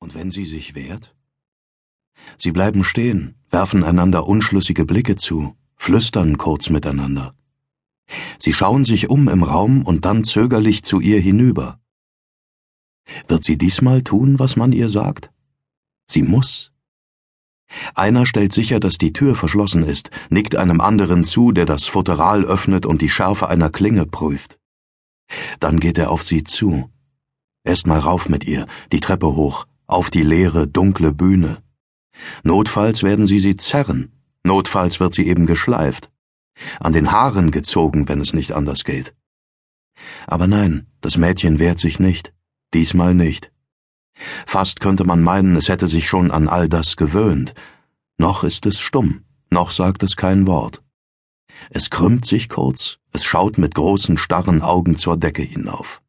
Und wenn sie sich wehrt? Sie bleiben stehen, werfen einander unschlüssige Blicke zu, flüstern kurz miteinander. Sie schauen sich um im Raum und dann zögerlich zu ihr hinüber. Wird sie diesmal tun, was man ihr sagt? Sie muss. Einer stellt sicher, dass die Tür verschlossen ist, nickt einem anderen zu, der das Futteral öffnet und die Schärfe einer Klinge prüft. Dann geht er auf sie zu. Erst mal rauf mit ihr, die Treppe hoch, auf die leere, dunkle Bühne. Notfalls werden sie sie zerren, notfalls wird sie eben geschleift, an den Haaren gezogen, wenn es nicht anders geht. Aber nein, das Mädchen wehrt sich nicht, diesmal nicht. Fast könnte man meinen, es hätte sich schon an all das gewöhnt. Noch ist es stumm, noch sagt es kein Wort. Es krümmt sich kurz, es schaut mit großen, starren Augen zur Decke hinauf.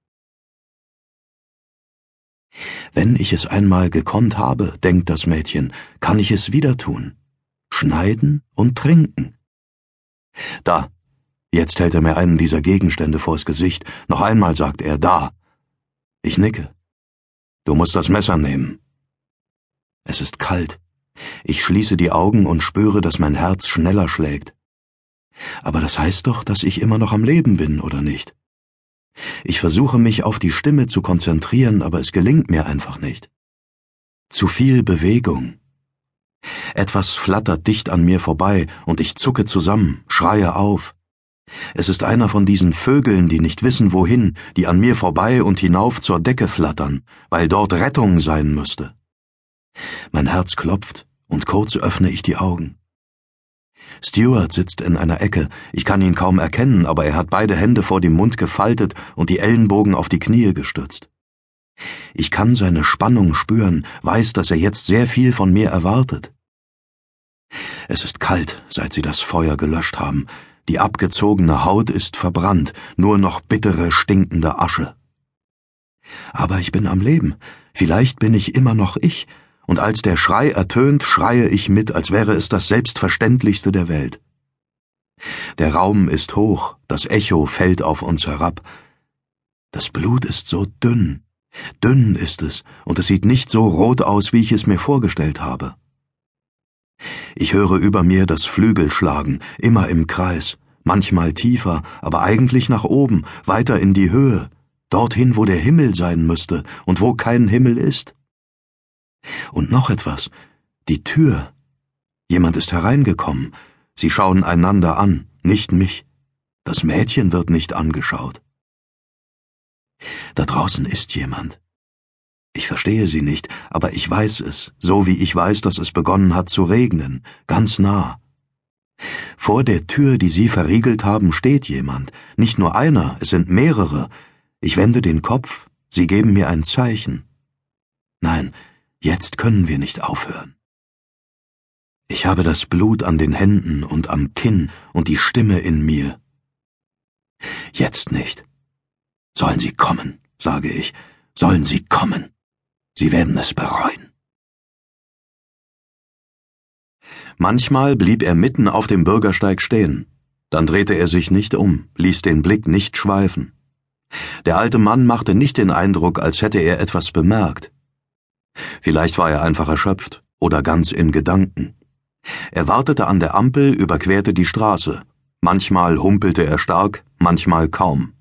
Wenn ich es einmal gekonnt habe, denkt das Mädchen, kann ich es wieder tun. Schneiden und trinken. Da. Jetzt hält er mir einen dieser Gegenstände vors Gesicht. Noch einmal sagt er da. Ich nicke. Du musst das Messer nehmen. Es ist kalt. Ich schließe die Augen und spüre, dass mein Herz schneller schlägt. Aber das heißt doch, dass ich immer noch am Leben bin, oder nicht? Ich versuche mich auf die Stimme zu konzentrieren, aber es gelingt mir einfach nicht. Zu viel Bewegung. Etwas flattert dicht an mir vorbei, und ich zucke zusammen, schreie auf. Es ist einer von diesen Vögeln, die nicht wissen wohin, die an mir vorbei und hinauf zur Decke flattern, weil dort Rettung sein müsste. Mein Herz klopft, und kurz öffne ich die Augen. Stuart sitzt in einer Ecke, ich kann ihn kaum erkennen, aber er hat beide Hände vor dem Mund gefaltet und die Ellenbogen auf die Knie gestützt. Ich kann seine Spannung spüren, weiß, dass er jetzt sehr viel von mir erwartet. Es ist kalt, seit sie das Feuer gelöscht haben, die abgezogene Haut ist verbrannt, nur noch bittere, stinkende Asche. Aber ich bin am Leben, vielleicht bin ich immer noch ich, und als der Schrei ertönt, schreie ich mit, als wäre es das Selbstverständlichste der Welt. Der Raum ist hoch, das Echo fällt auf uns herab. Das Blut ist so dünn, dünn ist es, und es sieht nicht so rot aus, wie ich es mir vorgestellt habe. Ich höre über mir das Flügelschlagen, immer im Kreis, manchmal tiefer, aber eigentlich nach oben, weiter in die Höhe, dorthin, wo der Himmel sein müsste und wo kein Himmel ist. Und noch etwas. Die Tür. Jemand ist hereingekommen. Sie schauen einander an, nicht mich. Das Mädchen wird nicht angeschaut. Da draußen ist jemand. Ich verstehe sie nicht, aber ich weiß es, so wie ich weiß, dass es begonnen hat zu regnen, ganz nah. Vor der Tür, die Sie verriegelt haben, steht jemand, nicht nur einer, es sind mehrere. Ich wende den Kopf, Sie geben mir ein Zeichen. Nein, Jetzt können wir nicht aufhören. Ich habe das Blut an den Händen und am Kinn und die Stimme in mir. Jetzt nicht. Sollen sie kommen, sage ich, sollen sie kommen. Sie werden es bereuen. Manchmal blieb er mitten auf dem Bürgersteig stehen. Dann drehte er sich nicht um, ließ den Blick nicht schweifen. Der alte Mann machte nicht den Eindruck, als hätte er etwas bemerkt. Vielleicht war er einfach erschöpft oder ganz in Gedanken. Er wartete an der Ampel, überquerte die Straße. Manchmal humpelte er stark, manchmal kaum.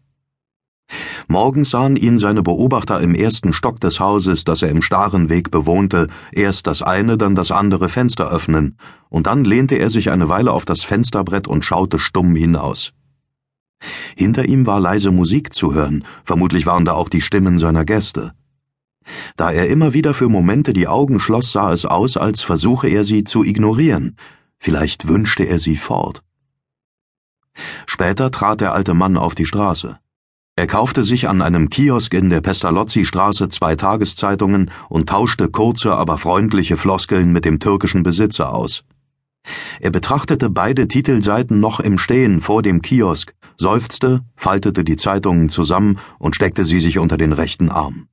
Morgens sahen ihn seine Beobachter im ersten Stock des Hauses, das er im starren Weg bewohnte, erst das eine, dann das andere Fenster öffnen, und dann lehnte er sich eine Weile auf das Fensterbrett und schaute stumm hinaus. Hinter ihm war leise Musik zu hören, vermutlich waren da auch die Stimmen seiner Gäste. Da er immer wieder für Momente die Augen schloss, sah es aus, als versuche er sie zu ignorieren. Vielleicht wünschte er sie fort. Später trat der alte Mann auf die Straße. Er kaufte sich an einem Kiosk in der Pestalozzi-Straße zwei Tageszeitungen und tauschte kurze, aber freundliche Floskeln mit dem türkischen Besitzer aus. Er betrachtete beide Titelseiten noch im Stehen vor dem Kiosk, seufzte, faltete die Zeitungen zusammen und steckte sie sich unter den rechten Arm.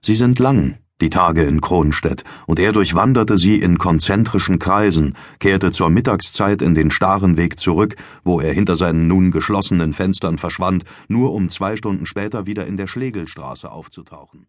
Sie sind lang, die Tage in Kronstedt, und er durchwanderte sie in konzentrischen Kreisen, kehrte zur Mittagszeit in den starren Weg zurück, wo er hinter seinen nun geschlossenen Fenstern verschwand, nur um zwei Stunden später wieder in der Schlegelstraße aufzutauchen.